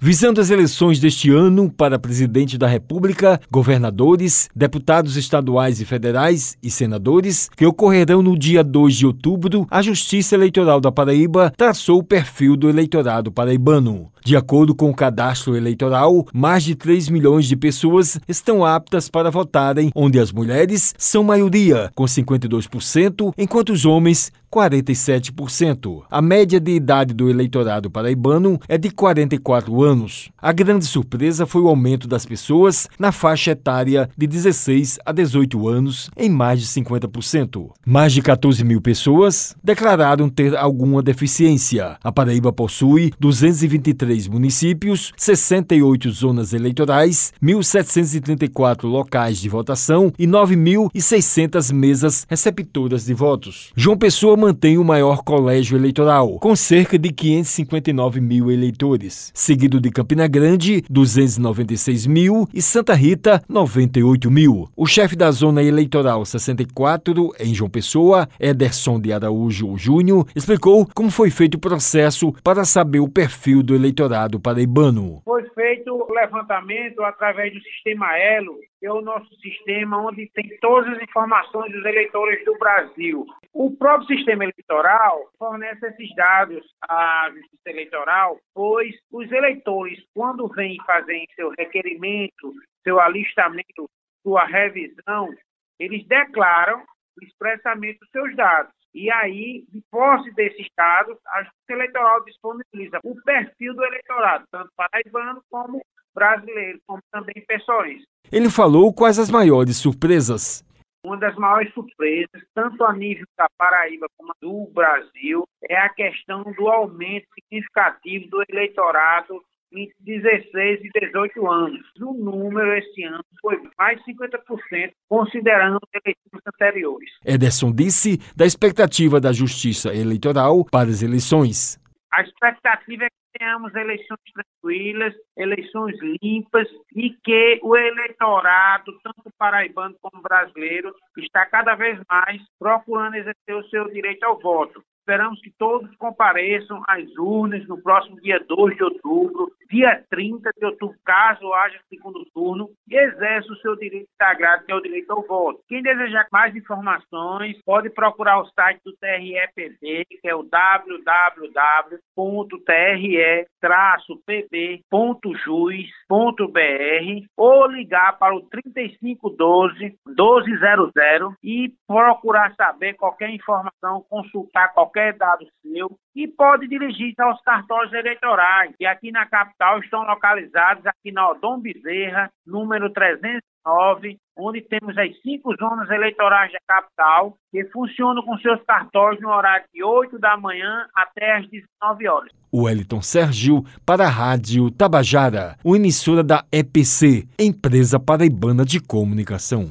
Visando as eleições deste ano para presidente da República, governadores, deputados estaduais e federais e senadores, que ocorrerão no dia 2 de outubro, a Justiça Eleitoral da Paraíba traçou o perfil do eleitorado paraibano. De acordo com o cadastro eleitoral, mais de 3 milhões de pessoas estão aptas para votarem, onde as mulheres são maioria, com 52%, enquanto os homens 47%. A média de idade do eleitorado paraibano é de 44 anos. A grande surpresa foi o aumento das pessoas na faixa etária de 16 a 18 anos, em mais de 50%. Mais de 14 mil pessoas declararam ter alguma deficiência. A Paraíba possui 223 municípios, 68 zonas eleitorais, 1.734 locais de votação e 9.600 mesas receptoras de votos. João Pessoa mantém o maior colégio eleitoral, com cerca de 559 mil eleitores, seguido de Campina Grande, 296 mil e Santa Rita, 98 mil. O chefe da Zona Eleitoral 64, em João Pessoa, Ederson de Araújo Júnior, explicou como foi feito o processo para saber o perfil do eleitorado paraibano. Foi feito o levantamento através do sistema Elo, que é o nosso sistema onde tem todas as informações dos eleitores do Brasil. O próprio sistema eleitoral fornece esses dados à Justiça Eleitoral, pois os eleitores, quando vêm fazer seu requerimento, seu alistamento, sua revisão, eles declaram expressamente os seus dados. E aí, de posse desses dados, a Justiça Eleitoral disponibiliza o perfil do eleitorado, tanto paraibano como brasileiro, como também pessoas. Ele falou quais as maiores surpresas. Uma das maiores surpresas, tanto a nível da Paraíba como do Brasil, é a questão do aumento significativo do eleitorado entre 16 e 18 anos. O número esse ano foi mais de 50%, considerando eleições anteriores. Ederson disse da expectativa da Justiça Eleitoral para as eleições. A expectativa é que tenhamos eleições tranquilas, eleições limpas e que o eleitorado, tanto paraibano como brasileiro, está cada vez mais procurando exercer o seu direito ao voto. Esperamos que todos compareçam às urnas no próximo dia 2 de outubro, dia 30 de outubro, caso haja segundo turno, e exerça o seu direito sagrado, que é o direito ao voto. Quem desejar mais informações, pode procurar o site do TREPB, que é o www.tre-pb.jus.br, ou ligar para o 3512 1200 e procurar saber qualquer informação, consultar qualquer qualquer dado seu e pode dirigir-se aos cartórios eleitorais, que aqui na capital estão localizados aqui na Odom Bezerra, número 309, onde temos as cinco zonas eleitorais da capital, que funcionam com seus cartórios no horário de 8 da manhã até as 19 horas. O Wellington Sergio para a Rádio Tabajara, uma emissora da EPC, Empresa Paraibana de Comunicação.